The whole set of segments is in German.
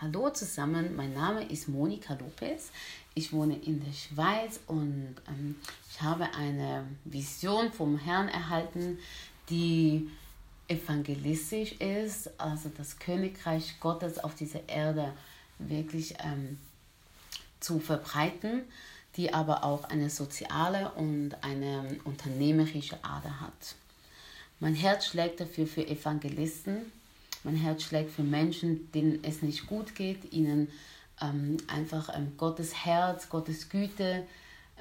Hallo zusammen, mein Name ist Monika Lopez. Ich wohne in der Schweiz und ähm, ich habe eine Vision vom Herrn erhalten, die evangelistisch ist, also das Königreich Gottes auf dieser Erde wirklich ähm, zu verbreiten, die aber auch eine soziale und eine unternehmerische Ader hat. Mein Herz schlägt dafür für Evangelisten, mein Herz schlägt für Menschen, denen es nicht gut geht, ihnen ähm, einfach ähm, Gottes Herz, Gottes Güte,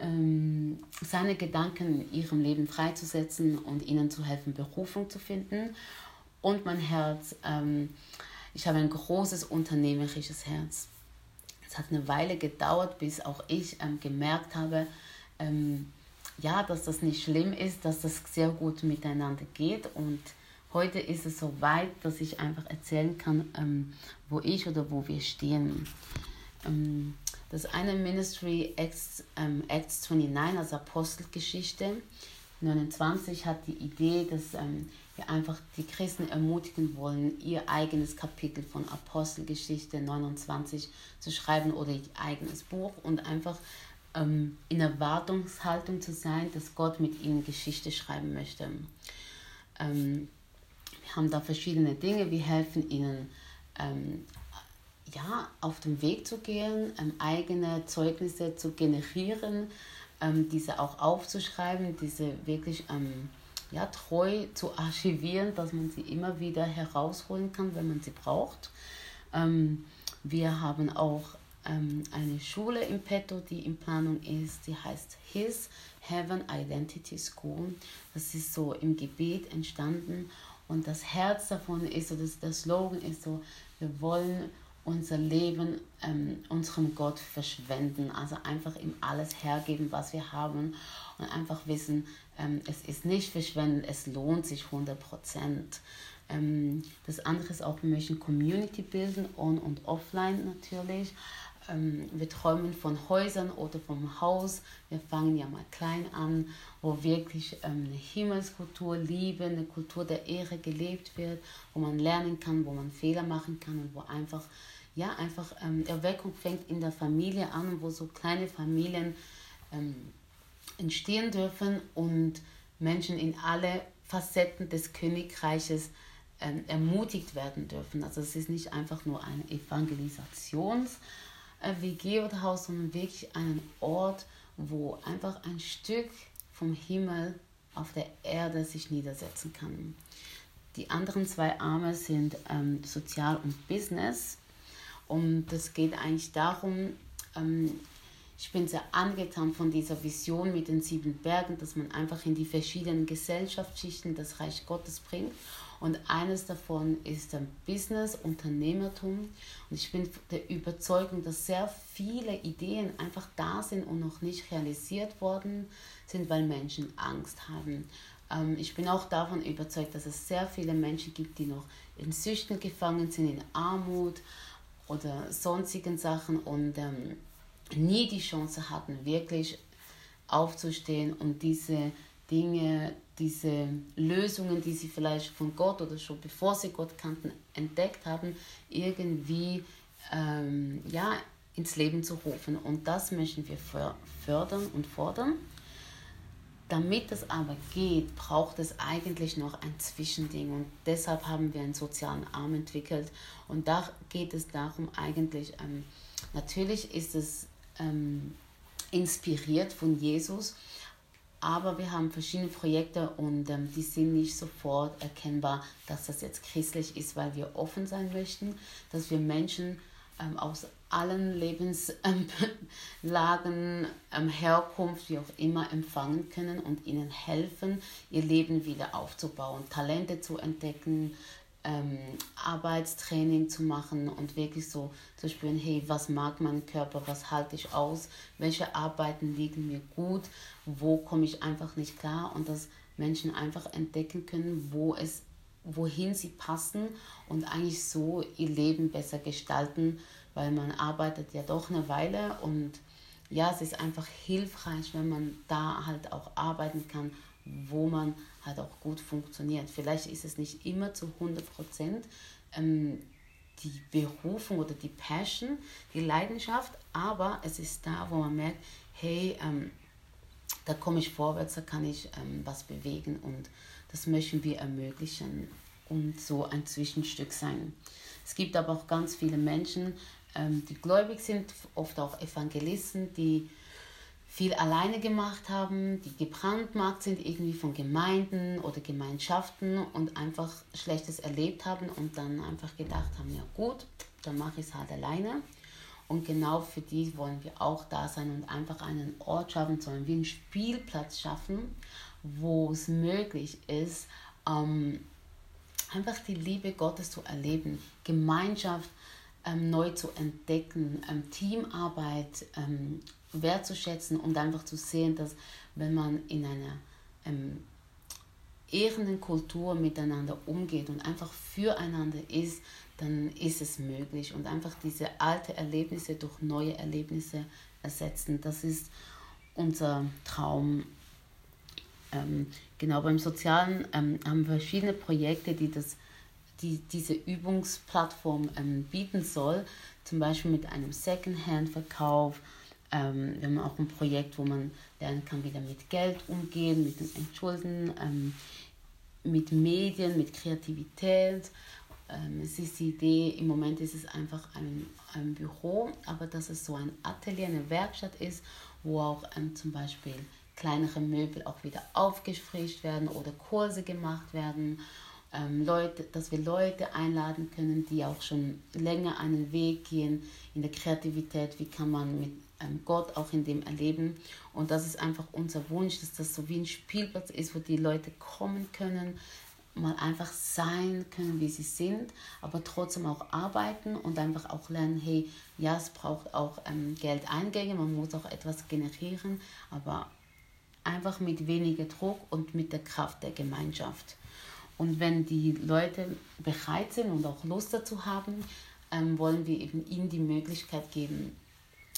ähm, seine Gedanken in ihrem Leben freizusetzen und ihnen zu helfen, Berufung zu finden. Und mein Herz, ähm, ich habe ein großes unternehmerisches Herz. Es hat eine Weile gedauert, bis auch ich ähm, gemerkt habe, ähm, ja, dass das nicht schlimm ist, dass das sehr gut miteinander geht und Heute ist es so weit, dass ich einfach erzählen kann, ähm, wo ich oder wo wir stehen. Ähm, das eine Ministry Acts, ähm, Acts 29, also Apostelgeschichte 29, hat die Idee, dass ähm, wir einfach die Christen ermutigen wollen, ihr eigenes Kapitel von Apostelgeschichte 29 zu schreiben oder ihr eigenes Buch und einfach ähm, in Erwartungshaltung zu sein, dass Gott mit ihnen Geschichte schreiben möchte. Ähm, wir haben da verschiedene Dinge. Wir helfen ihnen, ähm, ja, auf dem Weg zu gehen, ähm, eigene Zeugnisse zu generieren, ähm, diese auch aufzuschreiben, diese wirklich ähm, ja, treu zu archivieren, dass man sie immer wieder herausholen kann, wenn man sie braucht. Ähm, wir haben auch ähm, eine Schule im Petto, die in Planung ist, die heißt His Heaven Identity School. Das ist so im Gebet entstanden und das Herz davon ist, das, der Slogan ist so, wir wollen unser Leben ähm, unserem Gott verschwenden. Also einfach ihm alles hergeben, was wir haben und einfach wissen, ähm, es ist nicht verschwenden, es lohnt sich 100 Prozent. Ähm, das andere ist auch, wir möchten Community bilden, on und offline natürlich. Ähm, wir träumen von Häusern oder vom Haus. Wir fangen ja mal klein an, wo wirklich ähm, eine Himmelskultur, Liebe, eine Kultur der Ehre gelebt wird, wo man lernen kann, wo man Fehler machen kann und wo einfach, ja, einfach ähm, Erweckung fängt in der Familie an, wo so kleine Familien ähm, entstehen dürfen und Menschen in alle Facetten des Königreiches ähm, ermutigt werden dürfen. Also es ist nicht einfach nur eine Evangelisations- WG oder Haus, sondern wirklich einen Ort, wo einfach ein Stück vom Himmel auf der Erde sich niedersetzen kann. Die anderen zwei Arme sind ähm, Sozial und Business. Und es geht eigentlich darum, ähm, ich bin sehr angetan von dieser Vision mit den sieben Bergen, dass man einfach in die verschiedenen Gesellschaftsschichten das Reich Gottes bringt und eines davon ist ein Business, Unternehmertum. Und ich bin der Überzeugung, dass sehr viele Ideen einfach da sind und noch nicht realisiert worden sind, weil Menschen Angst haben. Ähm, ich bin auch davon überzeugt, dass es sehr viele Menschen gibt, die noch in Süchten gefangen sind, in Armut oder sonstigen Sachen und ähm, nie die Chance hatten, wirklich aufzustehen und diese Dinge, diese Lösungen, die sie vielleicht von Gott oder schon bevor sie Gott kannten, entdeckt haben, irgendwie ähm, ja, ins Leben zu rufen. Und das möchten wir fördern und fordern. Damit es aber geht, braucht es eigentlich noch ein Zwischending und deshalb haben wir einen sozialen Arm entwickelt und da geht es darum eigentlich, ähm, natürlich ist es ähm, inspiriert von Jesus, aber wir haben verschiedene Projekte und ähm, die sind nicht sofort erkennbar, dass das jetzt christlich ist, weil wir offen sein möchten, dass wir Menschen ähm, aus allen Lebenslagen, ähm, Herkunft, wie auch immer, empfangen können und ihnen helfen, ihr Leben wieder aufzubauen, Talente zu entdecken, ähm, Arbeitstraining zu machen und wirklich so zu spüren, hey, was mag mein Körper, was halte ich aus, welche Arbeiten liegen mir gut, wo komme ich einfach nicht klar und dass Menschen einfach entdecken können, wo es, wohin sie passen und eigentlich so ihr Leben besser gestalten, weil man arbeitet ja doch eine Weile und ja, es ist einfach hilfreich, wenn man da halt auch arbeiten kann, wo man halt auch gut funktioniert. Vielleicht ist es nicht immer zu 100 Prozent ähm, die Berufung oder die Passion, die Leidenschaft, aber es ist da, wo man merkt, hey, ähm, da komme ich vorwärts, da kann ich ähm, was bewegen und das möchten wir ermöglichen und so ein Zwischenstück sein. Es gibt aber auch ganz viele Menschen, ähm, die gläubig sind, oft auch Evangelisten, die viel alleine gemacht haben, die gebrandmarkt sind irgendwie von Gemeinden oder Gemeinschaften und einfach Schlechtes erlebt haben und dann einfach gedacht haben, ja gut, dann mache ich es halt alleine. Und genau für die wollen wir auch da sein und einfach einen Ort schaffen, sondern wie einen Spielplatz schaffen, wo es möglich ist, ähm, einfach die Liebe Gottes zu erleben, Gemeinschaft ähm, neu zu entdecken, ähm, Teamarbeit ähm, wertzuschätzen und einfach zu sehen, dass wenn man in einer ähm, ehrenden Kultur miteinander umgeht und einfach füreinander ist, dann ist es möglich und einfach diese alten Erlebnisse durch neue Erlebnisse ersetzen. Das ist unser Traum. Ähm, genau beim Sozialen ähm, haben wir verschiedene Projekte, die das die diese Übungsplattform ähm, bieten soll, zum Beispiel mit einem Secondhand-Verkauf. Ähm, wir haben auch ein Projekt, wo man lernen kann, wieder mit Geld umgehen, mit dem Entschulden, ähm, mit Medien, mit Kreativität. Ähm, es ist die Idee, im Moment ist es einfach ein, ein Büro, aber dass es so ein Atelier, eine Werkstatt ist, wo auch ähm, zum Beispiel kleinere Möbel auch wieder aufgefrischt werden oder Kurse gemacht werden ähm, Leute, dass wir Leute einladen können, die auch schon länger einen Weg gehen in der Kreativität, wie kann man mit ähm, Gott auch in dem erleben. Und das ist einfach unser Wunsch, dass das so wie ein Spielplatz ist, wo die Leute kommen können, mal einfach sein können, wie sie sind, aber trotzdem auch arbeiten und einfach auch lernen, hey, ja, es braucht auch ähm, Geldeingänge, man muss auch etwas generieren, aber einfach mit weniger Druck und mit der Kraft der Gemeinschaft. Und wenn die Leute bereit sind und auch Lust dazu haben, ähm, wollen wir eben ihnen die Möglichkeit geben,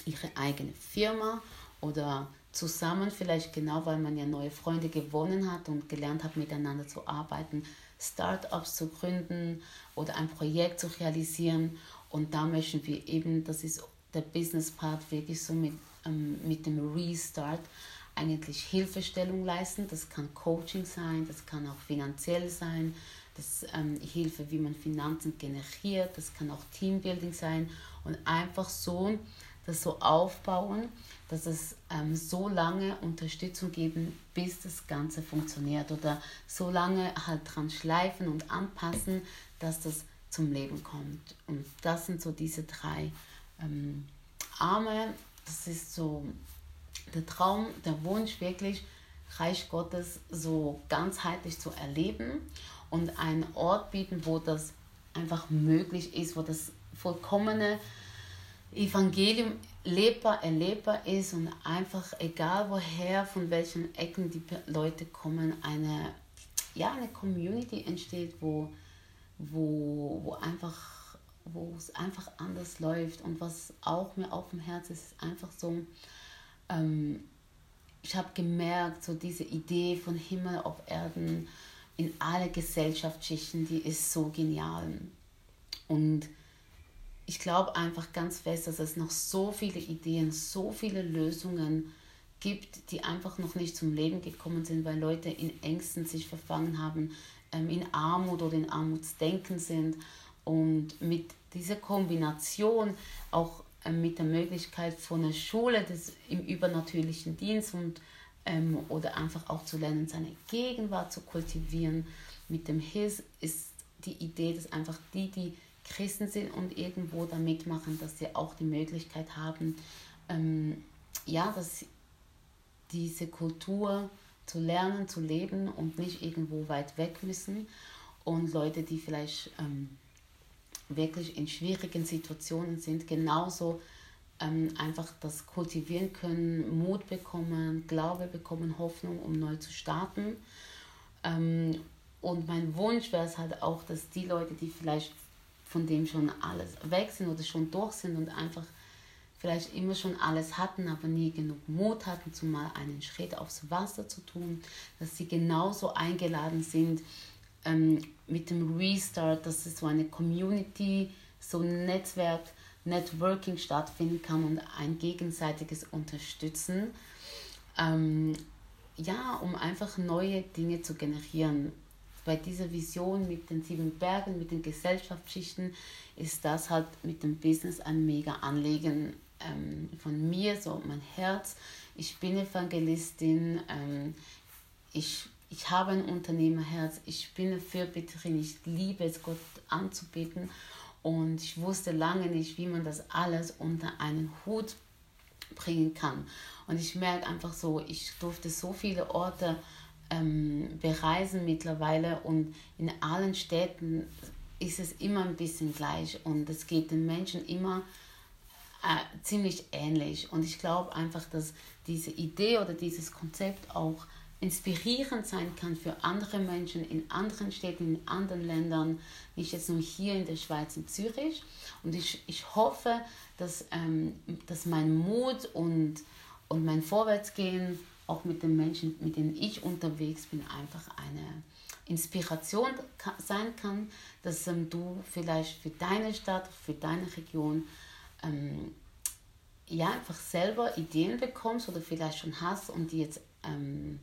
ihre eigene Firma oder zusammen, vielleicht genau weil man ja neue Freunde gewonnen hat und gelernt hat, miteinander zu arbeiten, Startups zu gründen oder ein Projekt zu realisieren. Und da möchten wir eben, das ist der Business Part, wirklich so mit, ähm, mit dem Restart eigentlich Hilfestellung leisten. Das kann Coaching sein, das kann auch finanziell sein, das ähm, Hilfe, wie man Finanzen generiert, das kann auch Teambuilding sein und einfach so das so aufbauen, dass es ähm, so lange Unterstützung geben, bis das Ganze funktioniert oder so lange halt dran schleifen und anpassen, dass das zum Leben kommt. Und das sind so diese drei ähm, Arme. Das ist so der Traum, der Wunsch wirklich, Reich Gottes so ganzheitlich zu erleben und einen Ort bieten, wo das einfach möglich ist, wo das vollkommene Evangelium lebbar, erlebbar ist und einfach egal woher, von welchen Ecken die Leute kommen, eine, ja, eine Community entsteht, wo, wo, wo einfach wo es einfach anders läuft. Und was auch mir auf dem Herzen ist, ist einfach so ähm, ich habe gemerkt, so diese Idee von Himmel auf Erden in alle Gesellschaftsschichten, die ist so genial. Und ich glaube einfach ganz fest, dass es noch so viele Ideen, so viele Lösungen gibt, die einfach noch nicht zum Leben gekommen sind, weil Leute in Ängsten sich verfangen haben, ähm, in Armut oder in Armutsdenken sind. Und mit dieser Kombination auch mit der Möglichkeit von einer Schule des, im übernatürlichen Dienst und, ähm, oder einfach auch zu lernen, seine Gegenwart zu kultivieren. Mit dem His ist die Idee, dass einfach die, die Christen sind und irgendwo da mitmachen, dass sie auch die Möglichkeit haben, ähm, ja, dass diese Kultur zu lernen, zu leben und nicht irgendwo weit weg müssen. Und Leute, die vielleicht ähm, wirklich in schwierigen Situationen sind, genauso ähm, einfach das kultivieren können, Mut bekommen, Glaube bekommen, Hoffnung, um neu zu starten. Ähm, und mein Wunsch wäre es halt auch, dass die Leute, die vielleicht von dem schon alles weg sind oder schon durch sind und einfach vielleicht immer schon alles hatten, aber nie genug Mut hatten, zumal einen Schritt aufs Wasser zu tun, dass sie genauso eingeladen sind, ähm, mit dem Restart, dass es so eine Community so ein Netzwerk, Networking stattfinden kann und ein gegenseitiges Unterstützen. Ähm, ja, um einfach neue Dinge zu generieren. Bei dieser Vision mit den sieben Bergen, mit den Gesellschaftsschichten, ist das halt mit dem Business ein mega Anliegen ähm, von mir, so mein Herz. Ich bin Evangelistin, ähm, ich, ich habe ein Unternehmerherz, ich bin eine Fürbitterin, ich liebe es, Gott anzubeten und ich wusste lange nicht, wie man das alles unter einen Hut bringen kann. Und ich merke einfach so, ich durfte so viele Orte ähm, bereisen mittlerweile und in allen Städten ist es immer ein bisschen gleich und es geht den Menschen immer äh, ziemlich ähnlich. Und ich glaube einfach, dass diese Idee oder dieses Konzept auch inspirierend sein kann für andere Menschen in anderen Städten, in anderen Ländern, nicht jetzt nur hier in der Schweiz, in Zürich. Und ich, ich hoffe, dass, ähm, dass mein Mut und, und mein Vorwärtsgehen auch mit den Menschen, mit denen ich unterwegs bin, einfach eine Inspiration sein kann, dass ähm, du vielleicht für deine Stadt, für deine Region ähm, ja einfach selber Ideen bekommst oder vielleicht schon hast und die jetzt ähm,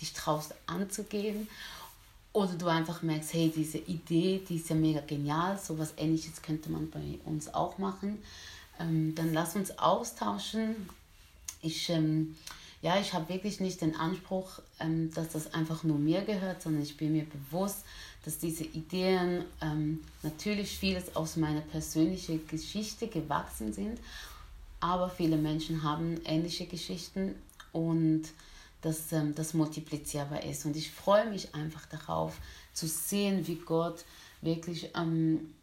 dich traust anzugehen. Oder du einfach merkst, hey, diese Idee, die ist ja mega genial, so was ähnliches könnte man bei uns auch machen. Ähm, dann lass uns austauschen. Ich, ähm, ja, ich habe wirklich nicht den Anspruch, ähm, dass das einfach nur mir gehört, sondern ich bin mir bewusst, dass diese Ideen ähm, natürlich vieles aus meiner persönlichen Geschichte gewachsen sind, aber viele Menschen haben ähnliche Geschichten und dass ähm, das multiplizierbar ist. Und ich freue mich einfach darauf zu sehen, wie Gott wirklich ähm,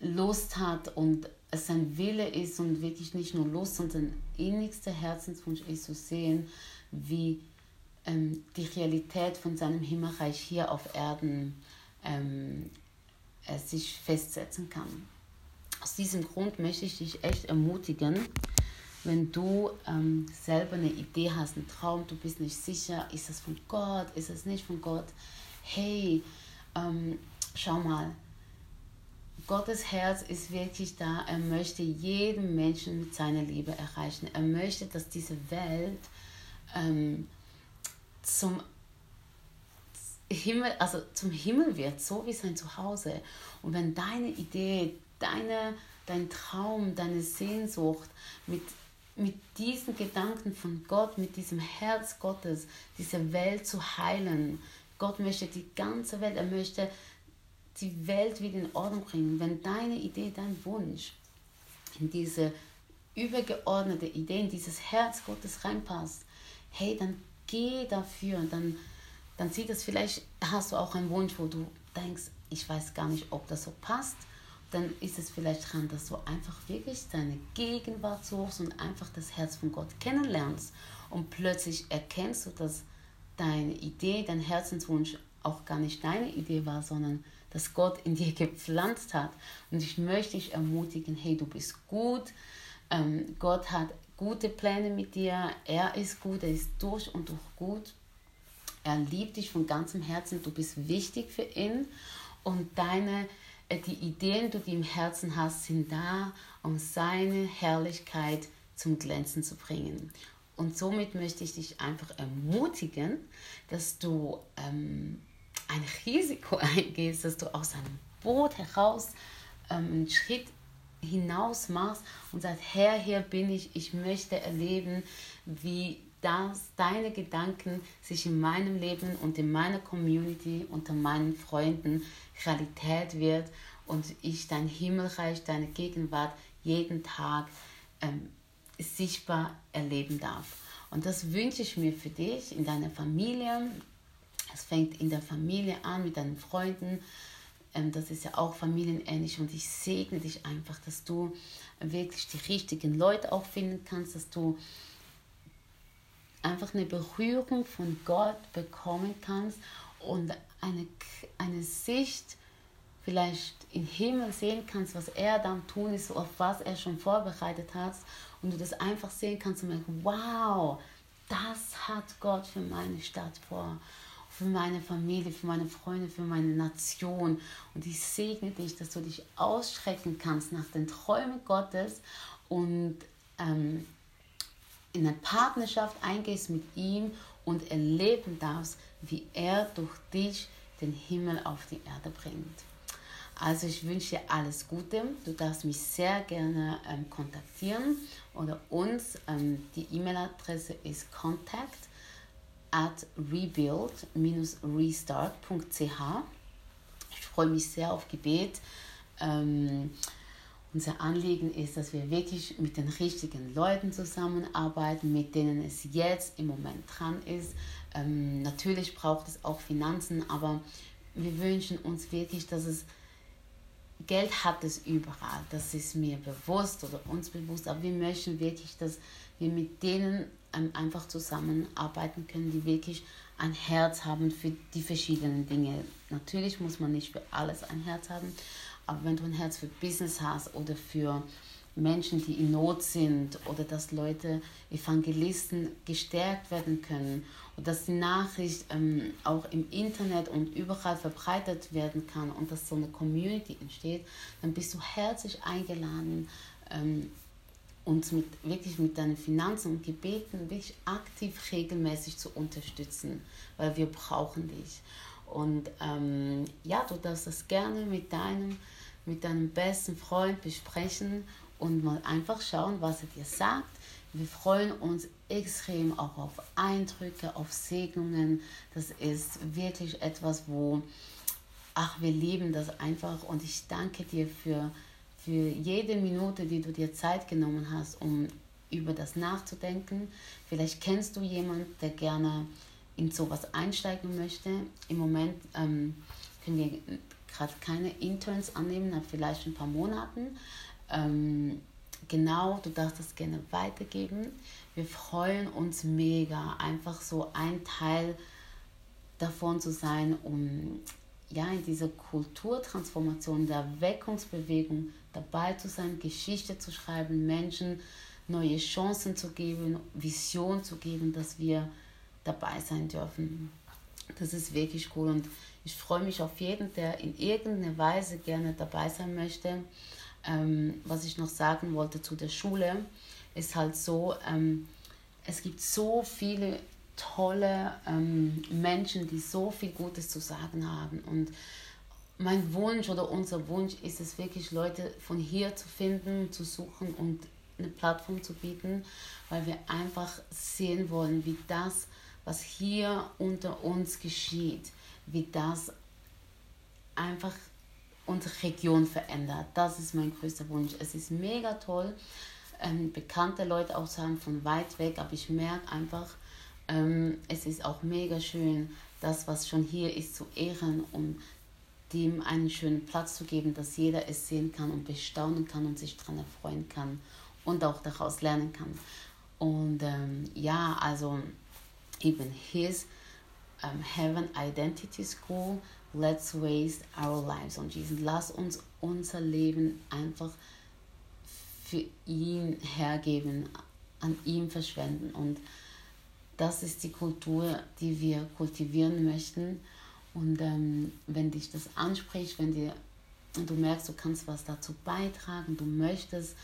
Lust hat und es sein Wille ist und wirklich nicht nur Lust, sondern innigster Herzenswunsch ist zu sehen, wie ähm, die Realität von seinem Himmelreich hier auf Erden ähm, äh, sich festsetzen kann. Aus diesem Grund möchte ich dich echt ermutigen, wenn du ähm, selber eine Idee hast, einen Traum, du bist nicht sicher, ist es von Gott, ist es nicht von Gott, hey, ähm, schau mal, Gottes Herz ist wirklich da. Er möchte jeden Menschen mit seiner Liebe erreichen. Er möchte, dass diese Welt ähm, zum Himmel, also zum Himmel wird, so wie sein Zuhause. Und wenn deine Idee, deine, dein Traum, deine Sehnsucht mit mit diesen Gedanken von Gott, mit diesem Herz Gottes, diese Welt zu heilen. Gott möchte die ganze Welt, er möchte die Welt wieder in Ordnung bringen. Wenn deine Idee, dein Wunsch in diese übergeordnete Idee, in dieses Herz Gottes reinpasst, hey, dann geh dafür. Dann, dann sieht es vielleicht, hast du auch einen Wunsch, wo du denkst, ich weiß gar nicht, ob das so passt dann ist es vielleicht dran, dass du einfach wirklich deine Gegenwart suchst und einfach das Herz von Gott kennenlernst. Und plötzlich erkennst du, dass deine Idee, dein Herzenswunsch auch gar nicht deine Idee war, sondern dass Gott in dir gepflanzt hat. Und ich möchte dich ermutigen, hey, du bist gut. Ähm, Gott hat gute Pläne mit dir. Er ist gut, er ist durch und durch gut. Er liebt dich von ganzem Herzen. Du bist wichtig für ihn. Und deine die Ideen, die du im Herzen hast, sind da, um seine Herrlichkeit zum Glänzen zu bringen. Und somit möchte ich dich einfach ermutigen, dass du ähm, ein Risiko eingehst, dass du aus einem Boot heraus ähm, einen Schritt hinaus machst und sagst, Herr, hier bin ich, ich möchte erleben, wie dass deine Gedanken sich in meinem Leben und in meiner Community unter meinen Freunden Realität wird und ich dein Himmelreich, deine Gegenwart jeden Tag ähm, sichtbar erleben darf. Und das wünsche ich mir für dich in deiner Familie. Es fängt in der Familie an mit deinen Freunden. Ähm, das ist ja auch familienähnlich und ich segne dich einfach, dass du wirklich die richtigen Leute auch finden kannst, dass du einfach eine Berührung von Gott bekommen kannst und eine, eine Sicht vielleicht im Himmel sehen kannst, was er dann tun ist, auf was er schon vorbereitet hat und du das einfach sehen kannst und merken, wow, das hat Gott für meine Stadt vor. für meine Familie, für meine Freunde, für meine Nation. Und ich segne dich, dass du dich ausstrecken kannst nach den Träumen Gottes und ähm, in eine Partnerschaft eingehst mit ihm und erleben darfst, wie er durch dich den Himmel auf die Erde bringt. Also ich wünsche dir alles Gute. Du darfst mich sehr gerne ähm, kontaktieren oder uns. Ähm, die E-Mail-Adresse ist contact at rebuild-restart.ch. Ich freue mich sehr auf Gebet. Ähm, unser Anliegen ist, dass wir wirklich mit den richtigen Leuten zusammenarbeiten, mit denen es jetzt im Moment dran ist. Ähm, natürlich braucht es auch Finanzen, aber wir wünschen uns wirklich, dass es Geld hat es überall. Das ist mir bewusst oder uns bewusst, aber wir möchten wirklich, dass wir mit denen ähm, einfach zusammenarbeiten können, die wirklich ein Herz haben für die verschiedenen Dinge. Natürlich muss man nicht für alles ein Herz haben, aber wenn du ein Herz für Business hast oder für Menschen, die in Not sind oder dass Leute, Evangelisten gestärkt werden können und dass die Nachricht ähm, auch im Internet und überall verbreitet werden kann und dass so eine Community entsteht, dann bist du herzlich eingeladen, ähm, uns mit, wirklich mit deinen Finanzen und Gebeten wirklich aktiv regelmäßig zu unterstützen, weil wir brauchen dich. Und ähm, ja, du darfst das gerne mit deinem, mit deinem besten Freund besprechen und mal einfach schauen, was er dir sagt. Wir freuen uns extrem auch auf Eindrücke, auf Segnungen. Das ist wirklich etwas, wo, ach, wir lieben das einfach und ich danke dir für für jede Minute, die du dir Zeit genommen hast, um über das nachzudenken. Vielleicht kennst du jemanden, der gerne in sowas einsteigen möchte. Im Moment ähm, können wir gerade keine Interns annehmen, nach vielleicht ein paar Monaten. Ähm, genau, du darfst das gerne weitergeben. Wir freuen uns mega, einfach so ein Teil davon zu sein, um ja, in dieser Kulturtransformation, der Weckungsbewegung dabei zu sein, Geschichte zu schreiben, Menschen neue Chancen zu geben, Vision zu geben, dass wir dabei sein dürfen. Das ist wirklich cool und ich freue mich auf jeden, der in irgendeiner Weise gerne dabei sein möchte. Ähm, was ich noch sagen wollte zu der Schule, ist halt so, ähm, es gibt so viele tolle ähm, Menschen, die so viel Gutes zu sagen haben und mein Wunsch oder unser Wunsch ist es wirklich, Leute von hier zu finden, zu suchen und eine Plattform zu bieten, weil wir einfach sehen wollen, wie das, was hier unter uns geschieht, wie das einfach unsere Region verändert. Das ist mein größter Wunsch. Es ist mega toll, ähm, bekannte Leute auch sagen von weit weg, aber ich merke einfach, ähm, es ist auch mega schön, das, was schon hier ist, zu ehren und dem einen schönen Platz zu geben, dass jeder es sehen kann und bestaunen kann und sich daran erfreuen kann und auch daraus lernen kann. Und ähm, ja, also eben his um, Heaven Identity School, let's waste our lives on Jesus. Lass uns unser Leben einfach für ihn hergeben, an ihm verschwenden. Und das ist die Kultur, die wir kultivieren möchten. Und ähm, wenn dich das anspricht, wenn dir, du merkst, du kannst was dazu beitragen, du möchtest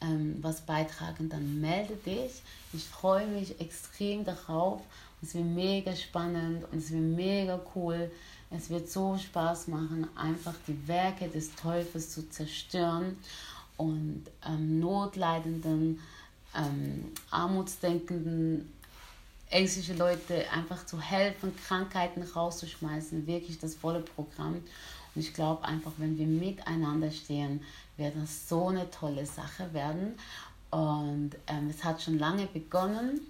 ähm, was beitragen, dann melde dich. Ich freue mich extrem darauf. Es wird mega spannend und es wird mega cool. Es wird so Spaß machen, einfach die Werke des Teufels zu zerstören und ähm, notleidenden, ähm, armutsdenkenden ängstliche Leute einfach zu helfen, Krankheiten rauszuschmeißen, wirklich das volle Programm. Und ich glaube einfach, wenn wir miteinander stehen, wird das so eine tolle Sache werden. Und ähm, es hat schon lange begonnen.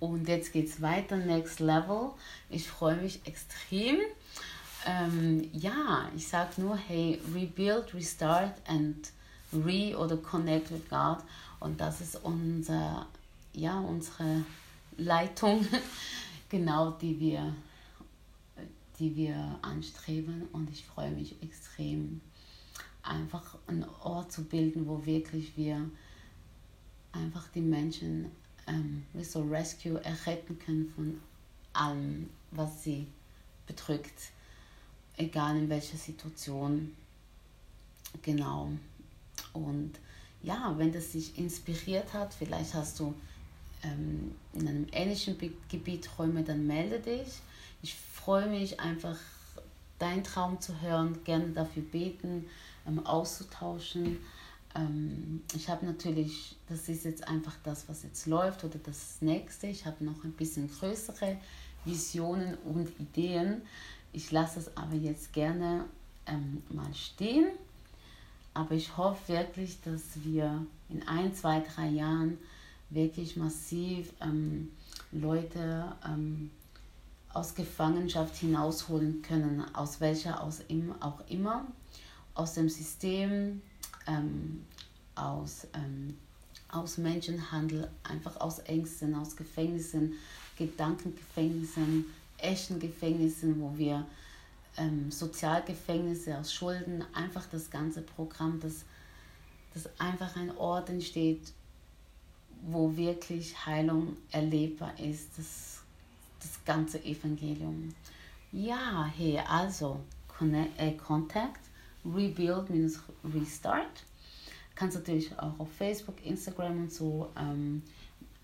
Und jetzt geht es weiter, next level. Ich freue mich extrem. Ähm, ja, ich sage nur, hey, rebuild, restart and re oder connect with God. Und das ist unser ja, unsere Leitung, genau die wir, die wir anstreben. Und ich freue mich extrem, einfach einen Ort zu bilden, wo wirklich wir einfach die Menschen ähm, so Rescue erretten können von allem, was sie bedrückt, egal in welcher Situation. Genau. Und ja, wenn das dich inspiriert hat, vielleicht hast du ähm, in einem ähnlichen Gebiet Träume, dann melde dich. Ich freue mich einfach, deinen Traum zu hören, gerne dafür beten, ähm, auszutauschen. Ähm, ich habe natürlich, das ist jetzt einfach das, was jetzt läuft oder das nächste. Ich habe noch ein bisschen größere Visionen und Ideen. Ich lasse es aber jetzt gerne ähm, mal stehen. Aber ich hoffe wirklich, dass wir in ein, zwei, drei Jahren wirklich massiv ähm, Leute ähm, aus Gefangenschaft hinausholen können, aus welcher aus im, auch immer, aus dem System, ähm, aus, ähm, aus Menschenhandel, einfach aus Ängsten, aus Gefängnissen, Gedankengefängnissen, echten Gefängnissen, wo wir ähm, Sozialgefängnisse aus Schulden, einfach das ganze Programm, dass, dass einfach ein Ort entsteht, wo wirklich Heilung erlebbar ist, das, das ganze Evangelium. Ja, hey, also äh, Contact, Rebuild-Restart. Kannst natürlich auch auf Facebook, Instagram und so ähm,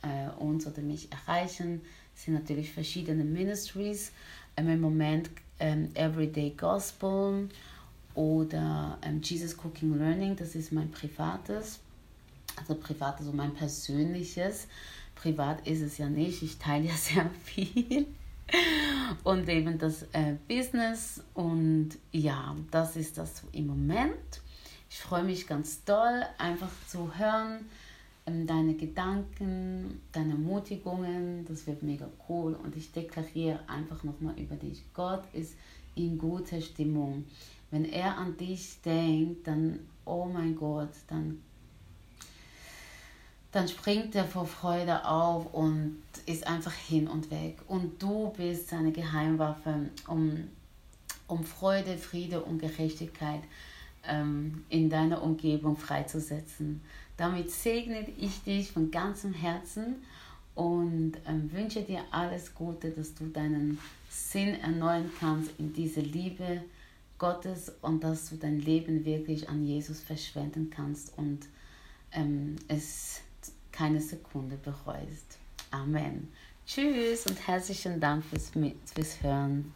äh, uns oder mich erreichen. Es sind natürlich verschiedene Ministries. Ähm, Im Moment ähm, Everyday Gospel oder ähm, Jesus Cooking Learning, das ist mein privates also privat, also mein persönliches. Privat ist es ja nicht, ich teile ja sehr viel. Und eben das äh, Business und ja, das ist das im Moment. Ich freue mich ganz doll, einfach zu hören, ähm, deine Gedanken, deine Ermutigungen, das wird mega cool. Und ich deklariere einfach nochmal über dich. Gott ist in guter Stimmung. Wenn er an dich denkt, dann, oh mein Gott, dann dann springt er vor Freude auf und ist einfach hin und weg. Und du bist seine Geheimwaffe, um, um Freude, Friede und Gerechtigkeit ähm, in deiner Umgebung freizusetzen. Damit segne ich dich von ganzem Herzen und ähm, wünsche dir alles Gute, dass du deinen Sinn erneuern kannst in diese Liebe Gottes und dass du dein Leben wirklich an Jesus verschwenden kannst und ähm, es keine Sekunde bereust. Amen. Tschüss und herzlichen Dank fürs, fürs Hören.